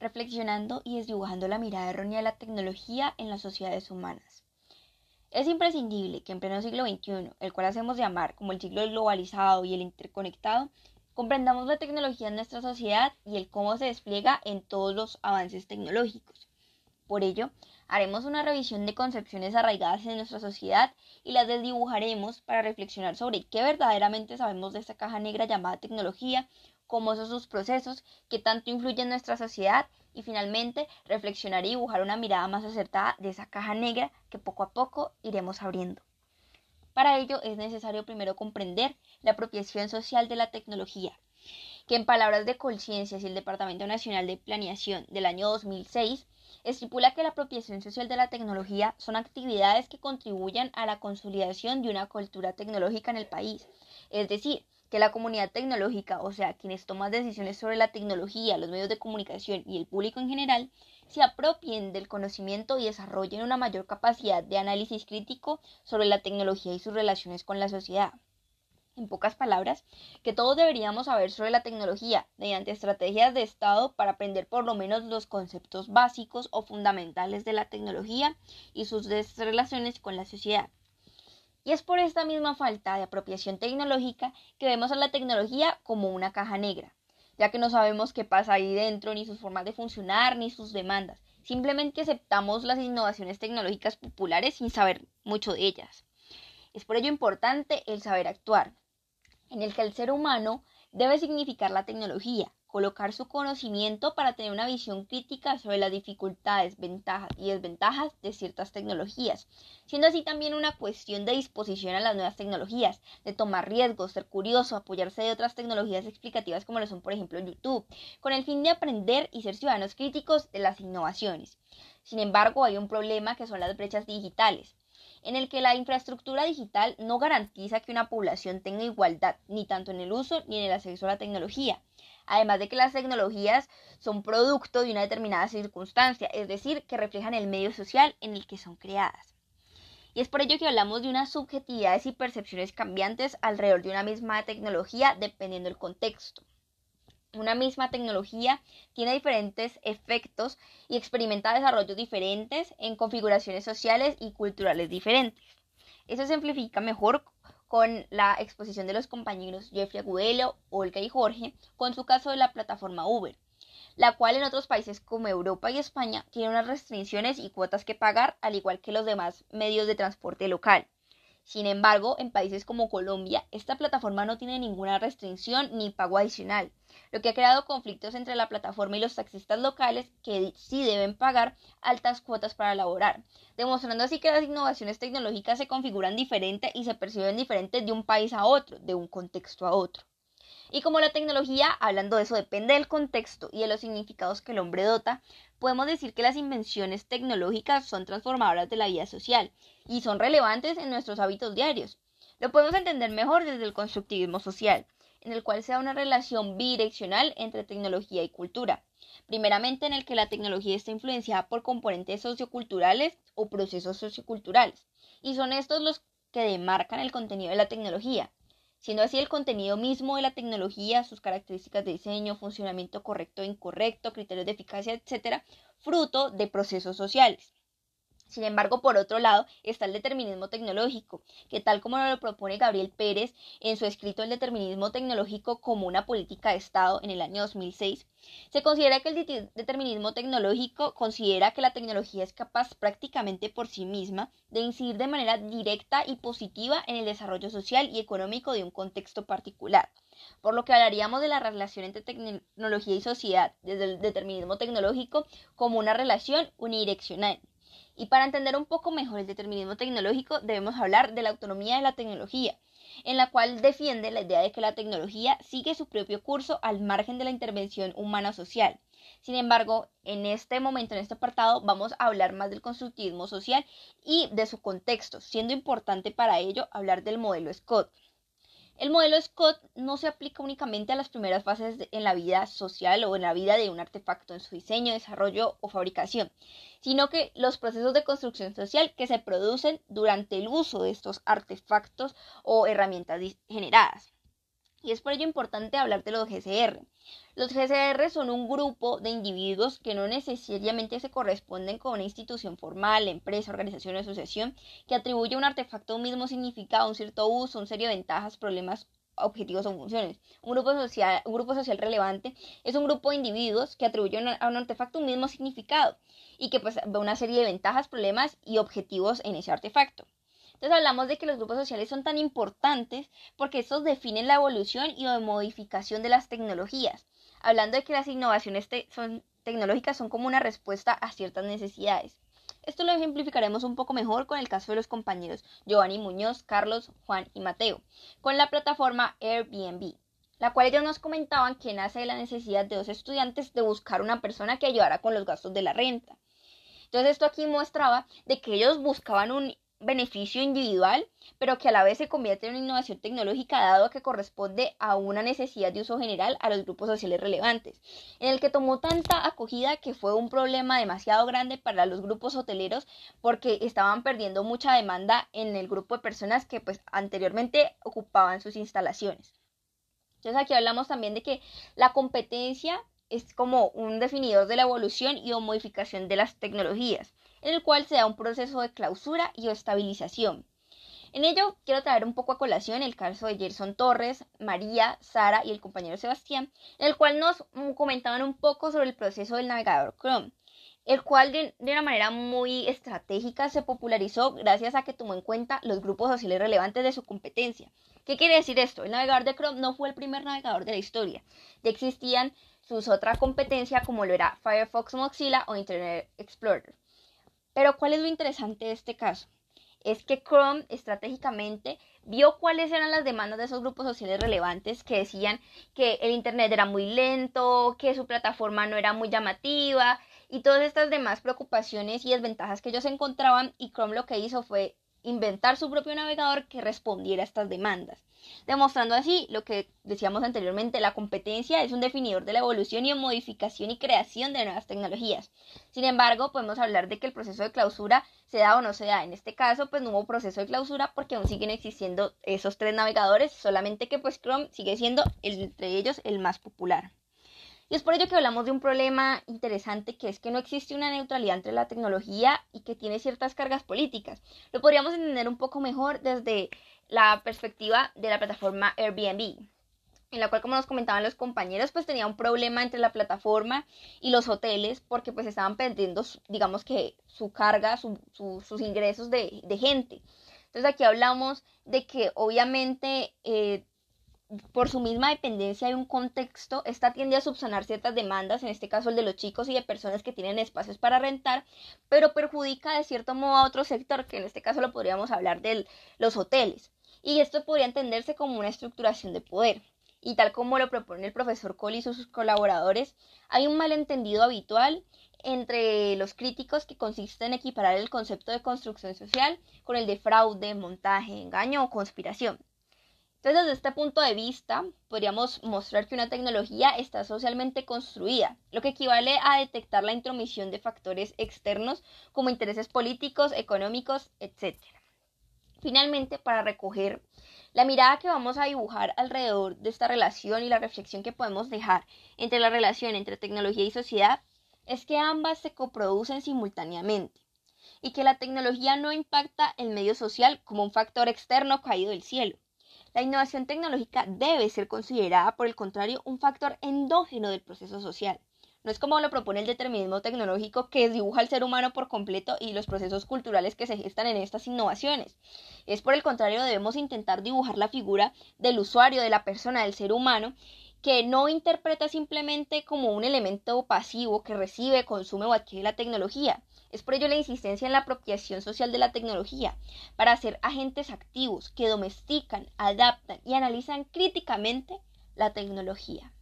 reflexionando y desdibujando la mirada errónea de la tecnología en las sociedades humanas. Es imprescindible que en pleno siglo XXI, el cual hacemos llamar como el siglo globalizado y el interconectado, comprendamos la tecnología en nuestra sociedad y el cómo se despliega en todos los avances tecnológicos. Por ello, haremos una revisión de concepciones arraigadas en nuestra sociedad y las desdibujaremos para reflexionar sobre qué verdaderamente sabemos de esta caja negra llamada tecnología, cómo son sus procesos, qué tanto influye en nuestra sociedad y finalmente reflexionar y dibujar una mirada más acertada de esa caja negra que poco a poco iremos abriendo. Para ello es necesario primero comprender la apropiación social de la tecnología, que en palabras de Colciencias y el Departamento Nacional de Planeación del año 2006 estipula que la apropiación social de la tecnología son actividades que contribuyan a la consolidación de una cultura tecnológica en el país, es decir, que la comunidad tecnológica, o sea, quienes toman decisiones sobre la tecnología, los medios de comunicación y el público en general, se apropien del conocimiento y desarrollen una mayor capacidad de análisis crítico sobre la tecnología y sus relaciones con la sociedad. En pocas palabras, que todos deberíamos saber sobre la tecnología mediante estrategias de Estado para aprender por lo menos los conceptos básicos o fundamentales de la tecnología y sus relaciones con la sociedad. Y es por esta misma falta de apropiación tecnológica que vemos a la tecnología como una caja negra, ya que no sabemos qué pasa ahí dentro, ni sus formas de funcionar, ni sus demandas. Simplemente aceptamos las innovaciones tecnológicas populares sin saber mucho de ellas. Es por ello importante el saber actuar, en el que el ser humano debe significar la tecnología, colocar su conocimiento para tener una visión crítica sobre las dificultades, ventajas y desventajas de ciertas tecnologías, siendo así también una cuestión de disposición a las nuevas tecnologías, de tomar riesgos, ser curioso, apoyarse de otras tecnologías explicativas como lo son por ejemplo YouTube, con el fin de aprender y ser ciudadanos críticos de las innovaciones. Sin embargo, hay un problema que son las brechas digitales en el que la infraestructura digital no garantiza que una población tenga igualdad, ni tanto en el uso ni en el acceso a la tecnología además de que las tecnologías son producto de una determinada circunstancia, es decir, que reflejan el medio social en el que son creadas. Y es por ello que hablamos de unas subjetividades y percepciones cambiantes alrededor de una misma tecnología dependiendo del contexto. Una misma tecnología tiene diferentes efectos y experimenta desarrollos diferentes en configuraciones sociales y culturales diferentes. Eso se simplifica mejor con la exposición de los compañeros Jeffrey Agudelo, Olga y Jorge, con su caso de la plataforma Uber, la cual en otros países como Europa y España tiene unas restricciones y cuotas que pagar, al igual que los demás medios de transporte local. Sin embargo, en países como Colombia, esta plataforma no tiene ninguna restricción ni pago adicional, lo que ha creado conflictos entre la plataforma y los taxistas locales que sí deben pagar altas cuotas para laborar, demostrando así que las innovaciones tecnológicas se configuran diferente y se perciben diferentes de un país a otro, de un contexto a otro. Y como la tecnología, hablando de eso, depende del contexto y de los significados que el hombre dota, podemos decir que las invenciones tecnológicas son transformadoras de la vida social y son relevantes en nuestros hábitos diarios. Lo podemos entender mejor desde el constructivismo social, en el cual se da una relación bidireccional entre tecnología y cultura. Primeramente en el que la tecnología está influenciada por componentes socioculturales o procesos socioculturales, y son estos los que demarcan el contenido de la tecnología, siendo así el contenido mismo de la tecnología, sus características de diseño, funcionamiento correcto e incorrecto, criterios de eficacia, etc., fruto de procesos sociales. Sin embargo, por otro lado, está el determinismo tecnológico, que tal como lo propone Gabriel Pérez en su escrito El determinismo tecnológico como una política de Estado en el año 2006, se considera que el determinismo tecnológico considera que la tecnología es capaz prácticamente por sí misma de incidir de manera directa y positiva en el desarrollo social y económico de un contexto particular por lo que hablaríamos de la relación entre tecnología y sociedad desde el determinismo tecnológico como una relación unidireccional, y para entender un poco mejor el determinismo tecnológico debemos hablar de la autonomía de la tecnología, en la cual defiende la idea de que la tecnología sigue su propio curso al margen de la intervención humana social. Sin embargo, en este momento, en este apartado, vamos a hablar más del constructivismo social y de su contexto, siendo importante para ello hablar del modelo Scott. El modelo Scott no se aplica únicamente a las primeras fases en la vida social o en la vida de un artefacto, en su diseño, desarrollo o fabricación, sino que los procesos de construcción social que se producen durante el uso de estos artefactos o herramientas generadas. Y es por ello importante hablar de los GCR. Los GCR son un grupo de individuos que no necesariamente se corresponden con una institución formal, empresa, organización o asociación, que atribuye a un artefacto un mismo significado, un cierto uso, un serie de ventajas, problemas, objetivos o funciones. Un grupo social, un grupo social relevante es un grupo de individuos que atribuyen a un artefacto un mismo significado y que pues ve una serie de ventajas, problemas y objetivos en ese artefacto. Entonces hablamos de que los grupos sociales son tan importantes porque estos definen la evolución y modificación de las tecnologías, hablando de que las innovaciones tecnológicas son como una respuesta a ciertas necesidades. Esto lo ejemplificaremos un poco mejor con el caso de los compañeros Giovanni Muñoz, Carlos, Juan y Mateo, con la plataforma Airbnb, la cual ellos nos comentaban que nace de la necesidad de dos estudiantes de buscar una persona que ayudara con los gastos de la renta. Entonces esto aquí mostraba de que ellos buscaban un beneficio individual, pero que a la vez se convierte en una innovación tecnológica dado que corresponde a una necesidad de uso general a los grupos sociales relevantes, en el que tomó tanta acogida que fue un problema demasiado grande para los grupos hoteleros porque estaban perdiendo mucha demanda en el grupo de personas que pues anteriormente ocupaban sus instalaciones. Entonces aquí hablamos también de que la competencia es como un definidor de la evolución y o modificación de las tecnologías en el cual se da un proceso de clausura y estabilización. En ello quiero traer un poco a colación el caso de Gerson Torres, María, Sara y el compañero Sebastián, en el cual nos comentaban un poco sobre el proceso del navegador Chrome, el cual de, una manera muy estratégica se popularizó gracias a que tomó en cuenta los grupos sociales relevantes de su competencia. ¿Qué quiere decir esto? El navegador de Chrome no fue el primer navegador de la historia. Ya existían sus otras competencias como lo era Firefox Mozilla o Internet Explorer. Pero ¿cuál es lo interesante de este caso? Es que Chrome estratégicamente vio cuáles eran las demandas de esos grupos sociales relevantes que decían que el Internet era muy lento, que su plataforma no era muy llamativa y todas estas demás preocupaciones y desventajas que ellos encontraban y Chrome lo que hizo fue inventar su propio navegador que respondiera a estas demandas, demostrando así lo que decíamos anteriormente, la competencia es un definidor de la evolución y modificación y creación de nuevas tecnologías. Sin embargo, podemos hablar de que el proceso de clausura se da o no se da. En este caso, pues no hubo proceso de clausura porque aún siguen existiendo esos tres navegadores, solamente que pues Chrome sigue siendo entre ellos el más popular. Y es por ello que hablamos de un problema interesante que es que no existe una neutralidad entre la tecnología y que tiene ciertas cargas políticas. Lo podríamos entender un poco mejor desde la perspectiva de la plataforma Airbnb en la cual como nos comentaban los compañeros pues tenía un problema entre la plataforma y los hoteles porque pues estaban perdiendo digamos que su carga, sus ingresos de, gente. Entonces aquí hablamos de que obviamente eh, por su misma dependencia de un contexto, esta tiende a subsanar ciertas demandas, en este caso el de los chicos y de personas que tienen espacios para rentar, pero perjudica de cierto modo a otro sector, que en este caso lo podríamos hablar de los hoteles. Y esto podría entenderse como una estructuración de poder. Y tal como lo propone el profesor Cole y sus colaboradores, hay un malentendido habitual entre los críticos que consiste en equiparar el concepto de construcción social con el de fraude, montaje, engaño o conspiración. Entonces, desde este punto de vista, podríamos mostrar que una tecnología está socialmente construida, lo que equivale a detectar la intromisión de factores externos como intereses políticos, económicos, etc. Finalmente, para recoger la mirada que vamos a dibujar alrededor de esta relación y la reflexión que podemos dejar entre la relación entre tecnología y sociedad, es que ambas se coproducen simultáneamente y que la tecnología no impacta el medio social como un factor externo caído del cielo la innovación tecnológica debe ser considerada, por el contrario, un factor endógeno del proceso social. No es como lo propone el determinismo tecnológico que dibuja al ser humano por completo y los procesos culturales que se gestan en estas innovaciones. Es por el contrario, debemos intentar dibujar la figura del usuario, de la persona, del ser humano, que no interpreta simplemente como un elemento pasivo que recibe, consume o adquiere la tecnología. Es por ello la insistencia en la apropiación social de la tecnología, para ser agentes activos que domestican, adaptan y analizan críticamente la tecnología.